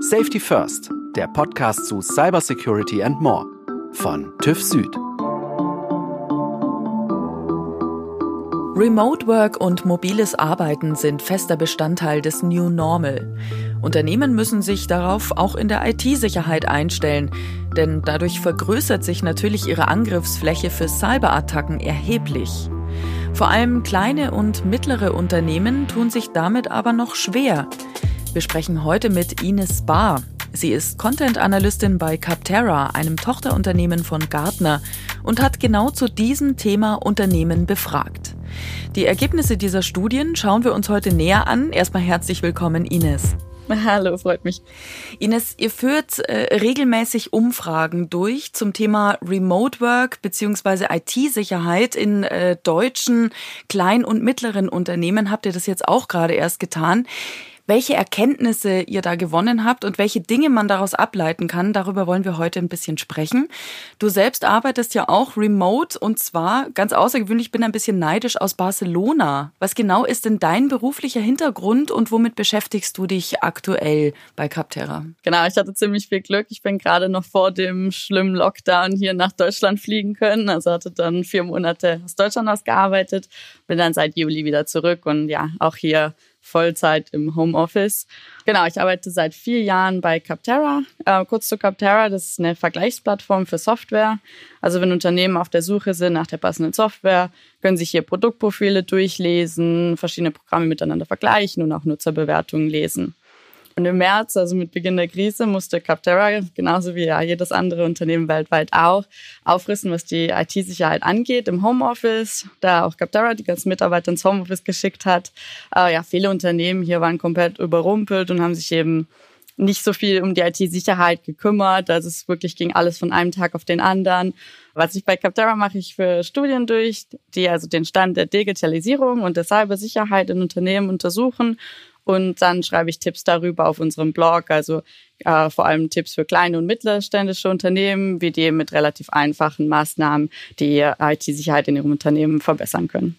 Safety First, der Podcast zu Cybersecurity and More von TÜV Süd. Remote Work und mobiles Arbeiten sind fester Bestandteil des New Normal. Unternehmen müssen sich darauf auch in der IT-Sicherheit einstellen, denn dadurch vergrößert sich natürlich ihre Angriffsfläche für Cyberattacken erheblich. Vor allem kleine und mittlere Unternehmen tun sich damit aber noch schwer. Wir sprechen heute mit Ines Barr. Sie ist Content-Analystin bei Capterra, einem Tochterunternehmen von Gartner, und hat genau zu diesem Thema Unternehmen befragt. Die Ergebnisse dieser Studien schauen wir uns heute näher an. Erstmal herzlich willkommen, Ines. Hallo, freut mich. Ines, ihr führt äh, regelmäßig Umfragen durch zum Thema Remote Work beziehungsweise IT-Sicherheit in äh, deutschen kleinen und mittleren Unternehmen. Habt ihr das jetzt auch gerade erst getan? Welche Erkenntnisse ihr da gewonnen habt und welche Dinge man daraus ableiten kann, darüber wollen wir heute ein bisschen sprechen. Du selbst arbeitest ja auch remote und zwar ganz außergewöhnlich, bin ein bisschen neidisch aus Barcelona. Was genau ist denn dein beruflicher Hintergrund und womit beschäftigst du dich aktuell bei Capterra? Genau, ich hatte ziemlich viel Glück. Ich bin gerade noch vor dem schlimmen Lockdown hier nach Deutschland fliegen können. Also hatte dann vier Monate aus Deutschland aus gearbeitet, bin dann seit Juli wieder zurück und ja, auch hier Vollzeit im Homeoffice. Genau, ich arbeite seit vier Jahren bei Capterra. Äh, kurz zu Capterra, das ist eine Vergleichsplattform für Software. Also wenn Unternehmen auf der Suche sind nach der passenden Software, können sich hier Produktprofile durchlesen, verschiedene Programme miteinander vergleichen und auch Nutzerbewertungen lesen. Und im März, also mit Beginn der Krise, musste Capterra, genauso wie ja jedes andere Unternehmen weltweit auch, aufrissen, was die IT-Sicherheit angeht im Homeoffice, da auch Capterra die ganzen Mitarbeiter ins Homeoffice geschickt hat. Aber ja, viele Unternehmen hier waren komplett überrumpelt und haben sich eben nicht so viel um die IT-Sicherheit gekümmert. Also es wirklich ging alles von einem Tag auf den anderen. Was ich bei Capterra mache, ich für Studien durch, die also den Stand der Digitalisierung und der Cybersicherheit in Unternehmen untersuchen und dann schreibe ich Tipps darüber auf unserem Blog, also äh, vor allem Tipps für kleine und mittelständische Unternehmen, wie die mit relativ einfachen Maßnahmen die IT-Sicherheit in ihrem Unternehmen verbessern können.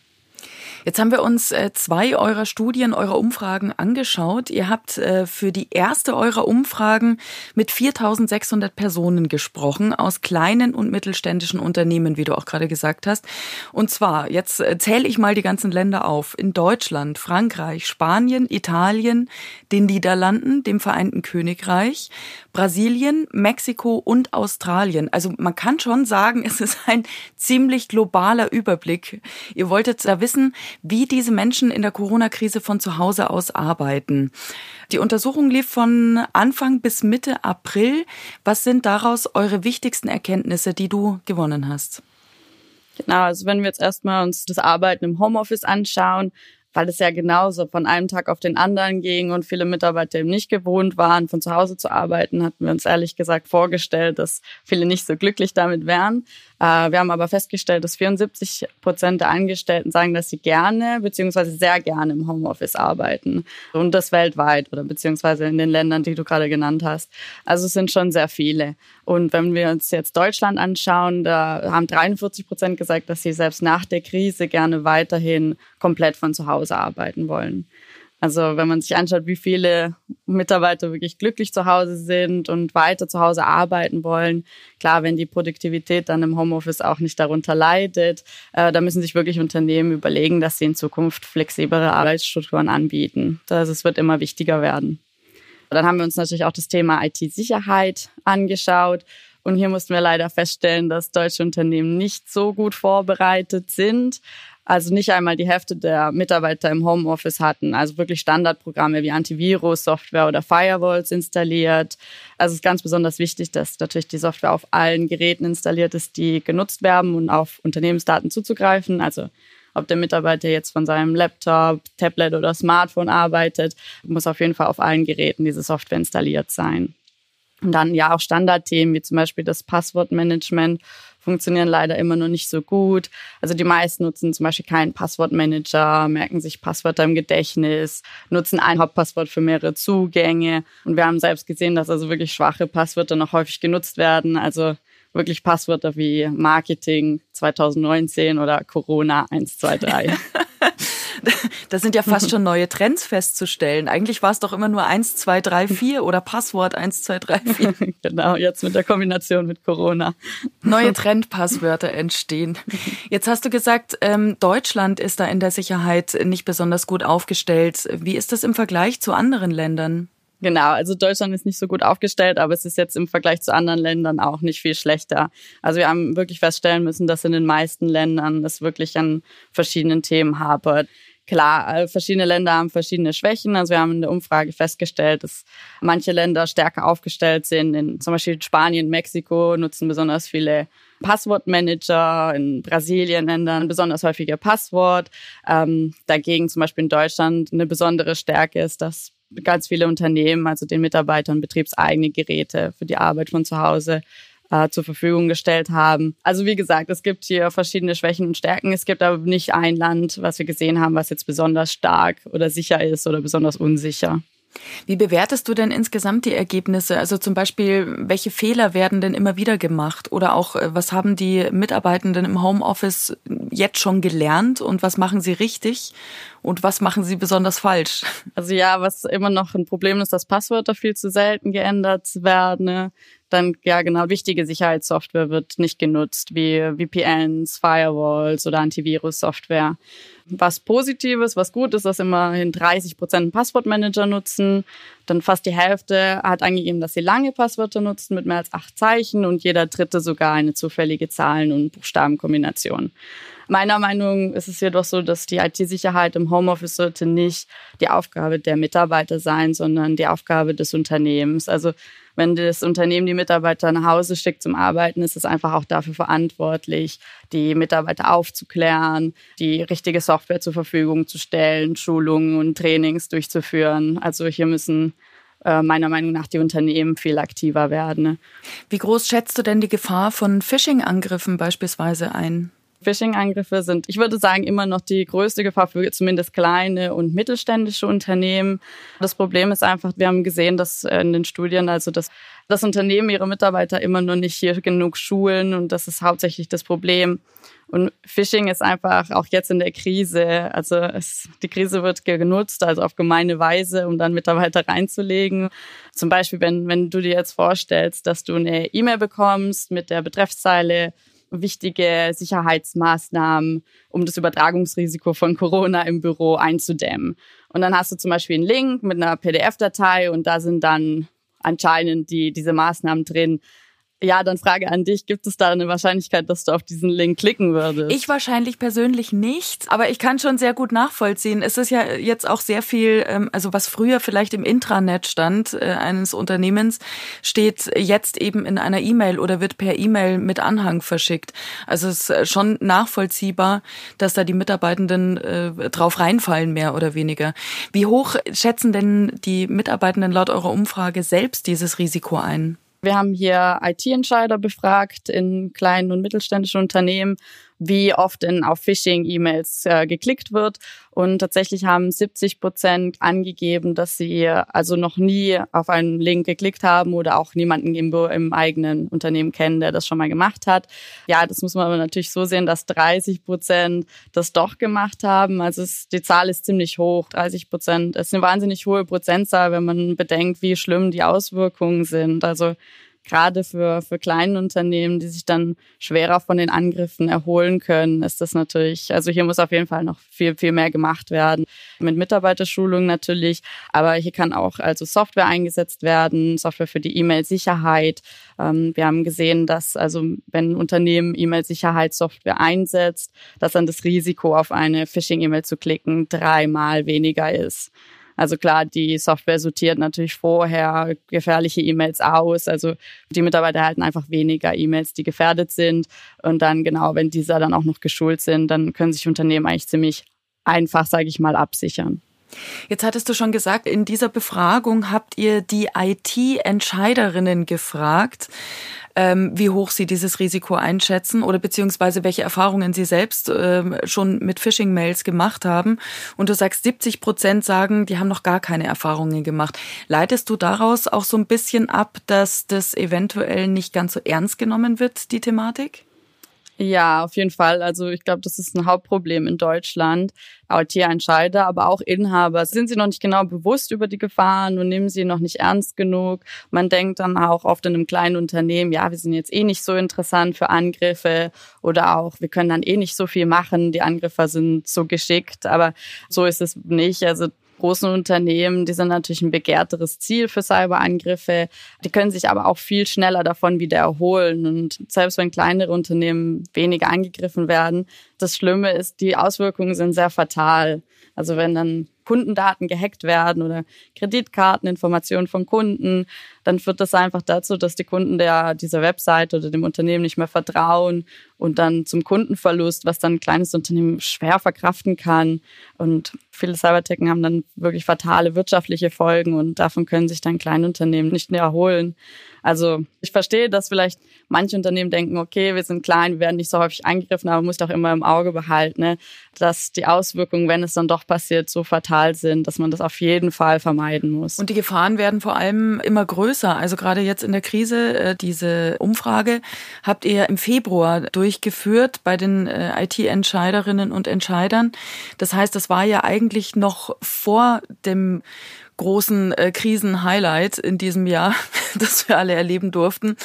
Jetzt haben wir uns äh, zwei eurer Studien, eurer Umfragen angeschaut. Ihr habt äh, für die erste eurer Umfragen mit 4600 Personen gesprochen aus kleinen und mittelständischen Unternehmen, wie du auch gerade gesagt hast. Und zwar, jetzt äh, zähle ich mal die ganzen Länder auf. In Deutschland, Frankreich, Spanien, Italien, den Niederlanden, dem Vereinten Königreich, Brasilien, Mexiko und Australien. Also man kann schon sagen, es ist ein ziemlich globaler Überblick. Ihr wolltet da wissen, wie diese Menschen in der Corona-Krise von zu Hause aus arbeiten. Die Untersuchung lief von Anfang bis Mitte April. Was sind daraus eure wichtigsten Erkenntnisse, die du gewonnen hast? Genau, also wenn wir jetzt erstmal uns das Arbeiten im Homeoffice anschauen, weil es ja genauso von einem Tag auf den anderen ging und viele Mitarbeiter eben nicht gewohnt waren, von zu Hause zu arbeiten, hatten wir uns ehrlich gesagt vorgestellt, dass viele nicht so glücklich damit wären. Äh, wir haben aber festgestellt, dass 74 Prozent der Angestellten sagen, dass sie gerne beziehungsweise sehr gerne im Homeoffice arbeiten. Und das weltweit oder beziehungsweise in den Ländern, die du gerade genannt hast. Also es sind schon sehr viele. Und wenn wir uns jetzt Deutschland anschauen, da haben 43 Prozent gesagt, dass sie selbst nach der Krise gerne weiterhin komplett von zu Hause arbeiten wollen. Also wenn man sich anschaut, wie viele Mitarbeiter wirklich glücklich zu Hause sind und weiter zu Hause arbeiten wollen, klar, wenn die Produktivität dann im Homeoffice auch nicht darunter leidet, äh, da müssen sich wirklich Unternehmen überlegen, dass sie in Zukunft flexiblere Arbeitsstrukturen anbieten. Also es wird immer wichtiger werden. Dann haben wir uns natürlich auch das Thema IT-Sicherheit angeschaut. Und hier mussten wir leider feststellen, dass deutsche Unternehmen nicht so gut vorbereitet sind. Also nicht einmal die Hälfte der Mitarbeiter im Homeoffice hatten, also wirklich Standardprogramme wie Antivirus, Software oder Firewalls installiert. Also es ist ganz besonders wichtig, dass natürlich die Software auf allen Geräten installiert ist, die genutzt werden und auf Unternehmensdaten zuzugreifen. Also ob der Mitarbeiter jetzt von seinem Laptop, Tablet oder Smartphone arbeitet, muss auf jeden Fall auf allen Geräten diese Software installiert sein. Und dann ja auch Standardthemen wie zum Beispiel das Passwortmanagement funktionieren leider immer noch nicht so gut. Also die meisten nutzen zum Beispiel keinen Passwortmanager, merken sich Passwörter im Gedächtnis, nutzen ein Hauptpasswort für mehrere Zugänge. Und wir haben selbst gesehen, dass also wirklich schwache Passwörter noch häufig genutzt werden. Also wirklich Passwörter wie Marketing 2019 oder Corona 123. Das sind ja fast schon neue Trends festzustellen. Eigentlich war es doch immer nur 1, 2, 3, 4 oder Passwort 1, 2, 3, 4. genau, jetzt mit der Kombination mit Corona. Neue Trendpasswörter entstehen. Jetzt hast du gesagt, ähm, Deutschland ist da in der Sicherheit nicht besonders gut aufgestellt. Wie ist das im Vergleich zu anderen Ländern? Genau, also Deutschland ist nicht so gut aufgestellt, aber es ist jetzt im Vergleich zu anderen Ländern auch nicht viel schlechter. Also wir haben wirklich feststellen müssen, dass in den meisten Ländern es wirklich an verschiedenen Themen hapert. Klar, äh, verschiedene Länder haben verschiedene Schwächen. Also wir haben in der Umfrage festgestellt, dass manche Länder stärker aufgestellt sind. In zum Beispiel Spanien, Mexiko nutzen besonders viele Passwortmanager, in Brasilien Ländern besonders häufige Passwort. Ähm, dagegen zum Beispiel in Deutschland eine besondere Stärke ist, dass ganz viele Unternehmen, also den Mitarbeitern betriebseigene Geräte für die Arbeit von zu Hause äh, zur Verfügung gestellt haben. Also wie gesagt, es gibt hier verschiedene Schwächen und Stärken. Es gibt aber nicht ein Land, was wir gesehen haben, was jetzt besonders stark oder sicher ist oder besonders unsicher. Wie bewertest du denn insgesamt die Ergebnisse? Also zum Beispiel, welche Fehler werden denn immer wieder gemacht? Oder auch, äh, was haben die Mitarbeitenden im Homeoffice jetzt schon gelernt und was machen sie richtig und was machen sie besonders falsch? Also ja, was immer noch ein Problem ist, dass Passwörter viel zu selten geändert werden. Dann, ja genau, wichtige Sicherheitssoftware wird nicht genutzt, wie VPNs, Firewalls oder Antivirus-Software. Was Positives, was gut ist, dass immerhin 30 Prozent Passwortmanager nutzen. Dann fast die Hälfte hat angegeben, dass sie lange Passwörter nutzen mit mehr als acht Zeichen und jeder dritte sogar eine zufällige Zahlen- und Buchstabenkombination. Meiner Meinung ist es jedoch so, dass die IT-Sicherheit im Homeoffice sollte nicht die Aufgabe der Mitarbeiter sein, sondern die Aufgabe des Unternehmens. Also wenn das Unternehmen die Mitarbeiter nach Hause schickt zum Arbeiten, ist es einfach auch dafür verantwortlich, die Mitarbeiter aufzuklären, die richtige Software zur Verfügung zu stellen, Schulungen und Trainings durchzuführen. Also hier müssen äh, meiner Meinung nach die Unternehmen viel aktiver werden. Wie groß schätzt du denn die Gefahr von Phishing-Angriffen beispielsweise ein? Phishing-Angriffe sind, ich würde sagen, immer noch die größte Gefahr für zumindest kleine und mittelständische Unternehmen. Das Problem ist einfach, wir haben gesehen, dass in den Studien, also dass das Unternehmen ihre Mitarbeiter immer nur nicht hier genug schulen und das ist hauptsächlich das Problem. Und Phishing ist einfach auch jetzt in der Krise, also es, die Krise wird genutzt, also auf gemeine Weise, um dann Mitarbeiter reinzulegen. Zum Beispiel, wenn, wenn du dir jetzt vorstellst, dass du eine E-Mail bekommst mit der Betreffszeile wichtige Sicherheitsmaßnahmen, um das Übertragungsrisiko von Corona im Büro einzudämmen. Und dann hast du zum Beispiel einen Link mit einer PDF-Datei und da sind dann anscheinend die, diese Maßnahmen drin, ja, dann Frage an dich, gibt es da eine Wahrscheinlichkeit, dass du auf diesen Link klicken würdest? Ich wahrscheinlich persönlich nicht, aber ich kann schon sehr gut nachvollziehen. Es ist ja jetzt auch sehr viel, ähm, also was früher vielleicht im Intranet stand äh, eines Unternehmens, steht jetzt eben in einer E-Mail oder wird per E-Mail mit Anhang verschickt. Also es ist schon nachvollziehbar, dass da die Mitarbeitenden äh, drauf reinfallen, mehr oder weniger. Wie hoch schätzen denn die Mitarbeitenden laut eurer Umfrage selbst dieses Risiko ein? Wir haben hier IT-Entscheider befragt in kleinen und mittelständischen Unternehmen wie oft in, auf Phishing-E-Mails äh, geklickt wird. Und tatsächlich haben 70 Prozent angegeben, dass sie also noch nie auf einen Link geklickt haben oder auch niemanden im, im eigenen Unternehmen kennen, der das schon mal gemacht hat. Ja, das muss man aber natürlich so sehen, dass 30 Prozent das doch gemacht haben. Also es, die Zahl ist ziemlich hoch. 30 Prozent ist eine wahnsinnig hohe Prozentzahl, wenn man bedenkt, wie schlimm die Auswirkungen sind. Also gerade für, für kleine Unternehmen, die sich dann schwerer von den Angriffen erholen können, ist das natürlich, also hier muss auf jeden Fall noch viel, viel mehr gemacht werden. Mit Mitarbeiterschulung natürlich, aber hier kann auch also Software eingesetzt werden, Software für die E-Mail-Sicherheit. Ähm, wir haben gesehen, dass also wenn ein Unternehmen E-Mail-Sicherheitssoftware einsetzt, dass dann das Risiko auf eine Phishing-E-Mail zu klicken dreimal weniger ist. Also klar, die Software sortiert natürlich vorher gefährliche E-Mails aus. Also die Mitarbeiter erhalten einfach weniger E-Mails, die gefährdet sind. Und dann genau, wenn diese dann auch noch geschult sind, dann können sich Unternehmen eigentlich ziemlich einfach, sage ich mal, absichern. Jetzt hattest du schon gesagt, in dieser Befragung habt ihr die IT-Entscheiderinnen gefragt ähm, wie hoch sie dieses Risiko einschätzen oder beziehungsweise welche Erfahrungen sie selbst ähm, schon mit Phishing-Mails gemacht haben. Und du sagst, 70 Prozent sagen, die haben noch gar keine Erfahrungen gemacht. Leitest du daraus auch so ein bisschen ab, dass das eventuell nicht ganz so ernst genommen wird, die Thematik? Ja, auf jeden Fall. Also ich glaube, das ist ein Hauptproblem in Deutschland. IT-Entscheider, aber auch Inhaber sind sie noch nicht genau bewusst über die Gefahren und nehmen sie noch nicht ernst genug. Man denkt dann auch oft in einem kleinen Unternehmen, ja, wir sind jetzt eh nicht so interessant für Angriffe oder auch, wir können dann eh nicht so viel machen, die Angriffer sind so geschickt, aber so ist es nicht. Also großen Unternehmen, die sind natürlich ein begehrteres Ziel für Cyberangriffe. Die können sich aber auch viel schneller davon wieder erholen. Und selbst wenn kleinere Unternehmen weniger angegriffen werden, das Schlimme ist, die Auswirkungen sind sehr fatal. Also wenn dann Kundendaten gehackt werden oder Kreditkarteninformationen von Kunden, dann führt das einfach dazu, dass die Kunden der, dieser Website oder dem Unternehmen nicht mehr vertrauen und dann zum Kundenverlust, was dann ein kleines Unternehmen schwer verkraften kann. Und viele Cybertechen haben dann wirklich fatale wirtschaftliche Folgen und davon können sich dann kleine Unternehmen nicht mehr erholen. Also ich verstehe, dass vielleicht manche Unternehmen denken, okay, wir sind klein, wir werden nicht so häufig angegriffen, aber man muss doch immer im Auge behalten, ne, dass die Auswirkungen, wenn es dann doch passiert, so fatal sind, dass man das auf jeden Fall vermeiden muss. Und die Gefahren werden vor allem immer größer. Also gerade jetzt in der Krise, äh, diese Umfrage habt ihr im Februar durchgeführt bei den äh, IT-Entscheiderinnen und Entscheidern. Das heißt, das war ja eigentlich noch vor dem großen äh, Krisen-Highlight in diesem Jahr, das wir alle erleben durften.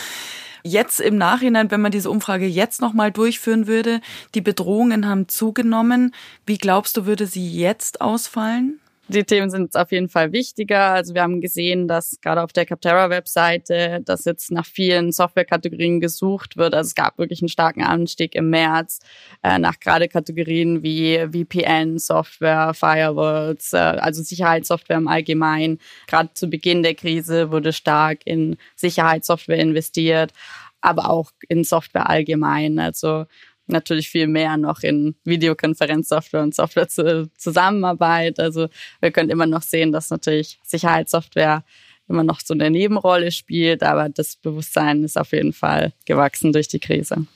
Jetzt im Nachhinein, wenn man diese Umfrage jetzt nochmal durchführen würde, die Bedrohungen haben zugenommen. Wie glaubst du, würde sie jetzt ausfallen? Die Themen sind auf jeden Fall wichtiger. Also wir haben gesehen, dass gerade auf der Capterra-Webseite, dass jetzt nach vielen Softwarekategorien gesucht wird. Also es gab wirklich einen starken Anstieg im März äh, nach gerade Kategorien wie VPN-Software, Firewalls, äh, also Sicherheitssoftware im Allgemeinen. Gerade zu Beginn der Krise wurde stark in Sicherheitssoftware investiert, aber auch in Software allgemein. Also natürlich viel mehr noch in Videokonferenzsoftware und Software zu, Zusammenarbeit. Also wir können immer noch sehen, dass natürlich Sicherheitssoftware immer noch so eine Nebenrolle spielt, aber das Bewusstsein ist auf jeden Fall gewachsen durch die Krise.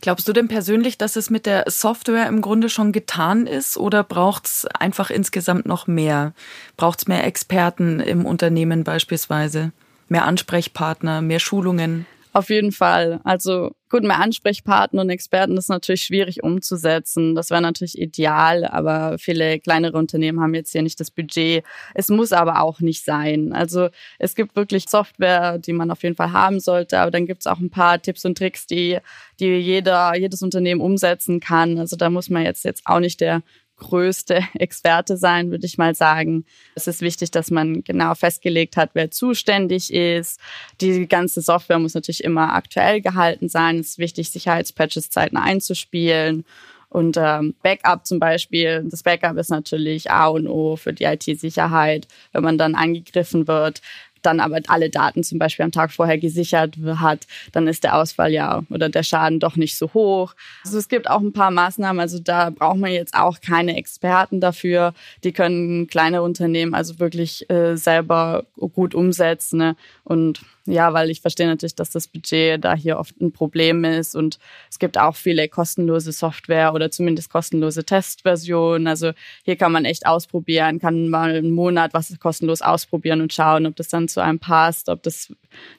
Glaubst du denn persönlich, dass es mit der Software im Grunde schon getan ist oder braucht es einfach insgesamt noch mehr? Braucht es mehr Experten im Unternehmen beispielsweise? Mehr Ansprechpartner, mehr Schulungen? Auf jeden Fall. Also gut, mehr Ansprechpartner und Experten ist natürlich schwierig umzusetzen. Das wäre natürlich ideal, aber viele kleinere Unternehmen haben jetzt hier nicht das Budget. Es muss aber auch nicht sein. Also es gibt wirklich Software, die man auf jeden Fall haben sollte, aber dann gibt es auch ein paar Tipps und Tricks, die, die jeder, jedes Unternehmen umsetzen kann. Also da muss man jetzt, jetzt auch nicht der größte Experte sein, würde ich mal sagen. Es ist wichtig, dass man genau festgelegt hat, wer zuständig ist. Die ganze Software muss natürlich immer aktuell gehalten sein. Es ist wichtig, Sicherheitspatches zeitnah einzuspielen. Und ähm, Backup zum Beispiel, das Backup ist natürlich A und O für die IT-Sicherheit. Wenn man dann angegriffen wird, dann aber alle Daten zum Beispiel am Tag vorher gesichert hat, dann ist der Ausfall ja oder der Schaden doch nicht so hoch. Also es gibt auch ein paar Maßnahmen, also da braucht man jetzt auch keine Experten dafür. Die können kleine Unternehmen also wirklich äh, selber gut umsetzen. Ne? Und ja, weil ich verstehe natürlich, dass das Budget da hier oft ein Problem ist und es gibt auch viele kostenlose Software oder zumindest kostenlose Testversionen. Also hier kann man echt ausprobieren, kann mal einen Monat was kostenlos ausprobieren und schauen, ob das dann zu einem passt, ob das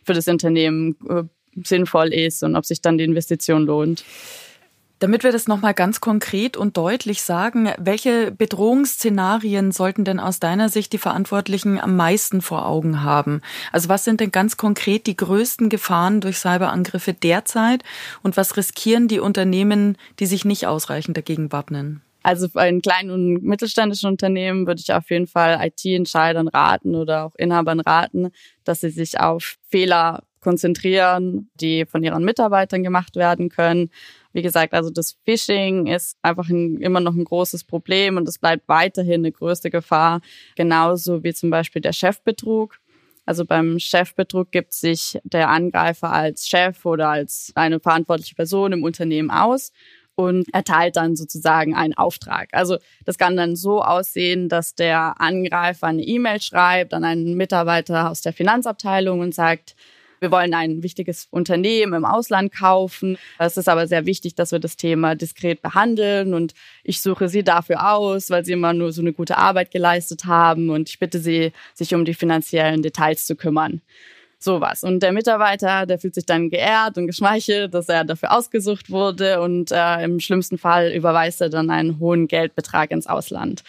für das Unternehmen äh, sinnvoll ist und ob sich dann die Investition lohnt. Damit wir das nochmal ganz konkret und deutlich sagen, welche Bedrohungsszenarien sollten denn aus deiner Sicht die Verantwortlichen am meisten vor Augen haben? Also was sind denn ganz konkret die größten Gefahren durch Cyberangriffe derzeit und was riskieren die Unternehmen, die sich nicht ausreichend dagegen wappnen? Also bei einen kleinen und mittelständischen Unternehmen würde ich auf jeden Fall IT-Entscheidern raten oder auch Inhabern raten, dass sie sich auf Fehler konzentrieren, die von ihren Mitarbeitern gemacht werden können wie gesagt, also das Phishing ist einfach ein, immer noch ein großes Problem und es bleibt weiterhin eine größte Gefahr, genauso wie zum Beispiel der Chefbetrug. Also beim Chefbetrug gibt sich der Angreifer als Chef oder als eine verantwortliche Person im Unternehmen aus und erteilt dann sozusagen einen Auftrag. Also das kann dann so aussehen, dass der Angreifer eine E-Mail schreibt an einen Mitarbeiter aus der Finanzabteilung und sagt, wir wollen ein wichtiges Unternehmen im Ausland kaufen. Es ist aber sehr wichtig, dass wir das Thema diskret behandeln und ich suche Sie dafür aus, weil Sie immer nur so eine gute Arbeit geleistet haben und ich bitte Sie, sich um die finanziellen Details zu kümmern. Sowas. Und der Mitarbeiter, der fühlt sich dann geehrt und geschmeichelt, dass er dafür ausgesucht wurde und äh, im schlimmsten Fall überweist er dann einen hohen Geldbetrag ins Ausland.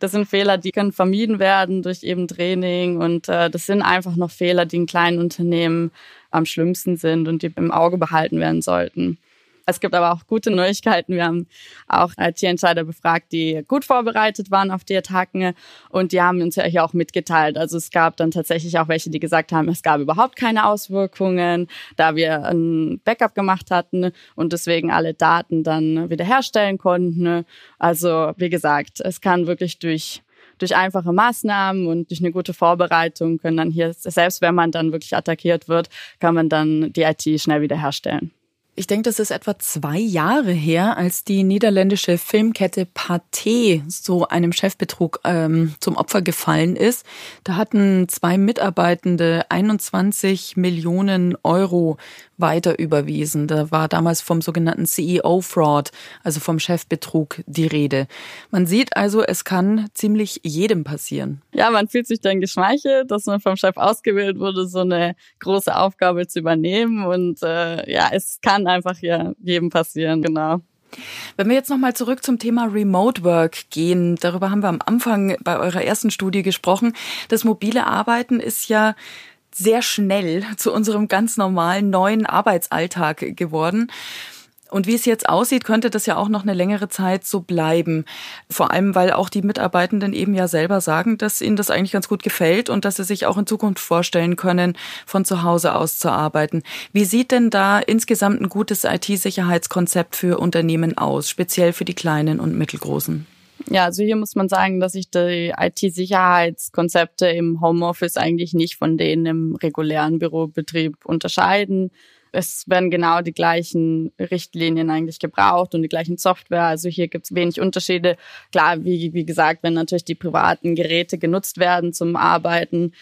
Das sind Fehler, die können vermieden werden durch eben Training und äh, das sind einfach noch Fehler, die in kleinen Unternehmen am schlimmsten sind und die im Auge behalten werden sollten. Es gibt aber auch gute Neuigkeiten. Wir haben auch IT-Entscheider befragt, die gut vorbereitet waren auf die Attacken und die haben uns ja hier auch mitgeteilt. Also es gab dann tatsächlich auch welche, die gesagt haben, es gab überhaupt keine Auswirkungen, da wir ein Backup gemacht hatten und deswegen alle Daten dann wiederherstellen konnten. Also wie gesagt, es kann wirklich durch durch einfache Maßnahmen und durch eine gute Vorbereitung können dann hier, selbst wenn man dann wirklich attackiert wird, kann man dann die IT schnell wiederherstellen. Ich denke, das ist etwa zwei Jahre her, als die niederländische Filmkette Pathé so einem Chefbetrug ähm, zum Opfer gefallen ist. Da hatten zwei Mitarbeitende 21 Millionen Euro weiter überwiesen. Da war damals vom sogenannten CEO-Fraud, also vom Chefbetrug, die Rede. Man sieht also, es kann ziemlich jedem passieren. Ja, man fühlt sich dann geschmeichelt, dass man vom Chef ausgewählt wurde, so eine große Aufgabe zu übernehmen. Und äh, ja, es kann einfach ja jedem passieren, genau. Wenn wir jetzt nochmal zurück zum Thema Remote Work gehen, darüber haben wir am Anfang bei eurer ersten Studie gesprochen. Das mobile Arbeiten ist ja sehr schnell zu unserem ganz normalen neuen Arbeitsalltag geworden. Und wie es jetzt aussieht, könnte das ja auch noch eine längere Zeit so bleiben. Vor allem, weil auch die Mitarbeitenden eben ja selber sagen, dass ihnen das eigentlich ganz gut gefällt und dass sie sich auch in Zukunft vorstellen können, von zu Hause aus zu arbeiten. Wie sieht denn da insgesamt ein gutes IT-Sicherheitskonzept für Unternehmen aus, speziell für die kleinen und mittelgroßen? Ja, also hier muss man sagen, dass sich die IT-Sicherheitskonzepte im Homeoffice eigentlich nicht von denen im regulären Bürobetrieb unterscheiden. Es werden genau die gleichen Richtlinien eigentlich gebraucht und die gleichen Software. Also hier gibt es wenig Unterschiede. Klar, wie, wie gesagt, wenn natürlich die privaten Geräte genutzt werden zum Arbeiten,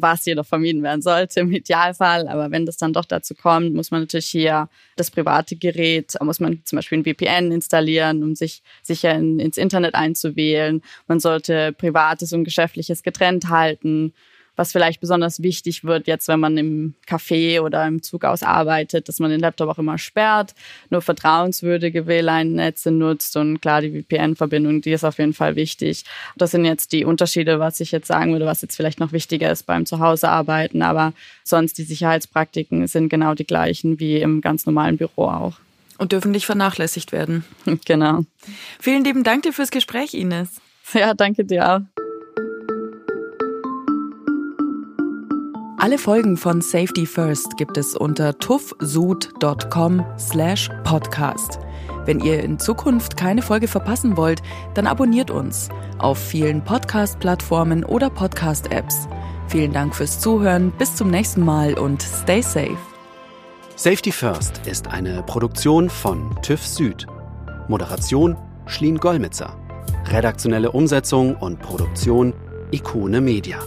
was jedoch vermieden werden sollte im Idealfall. Aber wenn das dann doch dazu kommt, muss man natürlich hier das private Gerät, muss man zum Beispiel ein VPN installieren, um sich sicher in, ins Internet einzuwählen. Man sollte privates und geschäftliches getrennt halten was vielleicht besonders wichtig wird, jetzt wenn man im Café oder im Zug ausarbeitet, dass man den Laptop auch immer sperrt, nur vertrauenswürdige WLAN-Netze nutzt und klar, die VPN-Verbindung, die ist auf jeden Fall wichtig. Das sind jetzt die Unterschiede, was ich jetzt sagen würde, was jetzt vielleicht noch wichtiger ist beim Zuhausearbeiten, aber sonst die Sicherheitspraktiken sind genau die gleichen wie im ganz normalen Büro auch. Und dürfen nicht vernachlässigt werden. Genau. Vielen lieben Dank dir fürs Gespräch, Ines. Ja, danke dir auch. Alle Folgen von Safety First gibt es unter tuffsud.com slash podcast. Wenn ihr in Zukunft keine Folge verpassen wollt, dann abonniert uns auf vielen Podcast-Plattformen oder Podcast-Apps. Vielen Dank fürs Zuhören, bis zum nächsten Mal und stay safe. Safety First ist eine Produktion von TÜV Süd. Moderation Schlien Gollmitzer. Redaktionelle Umsetzung und Produktion Ikone Media.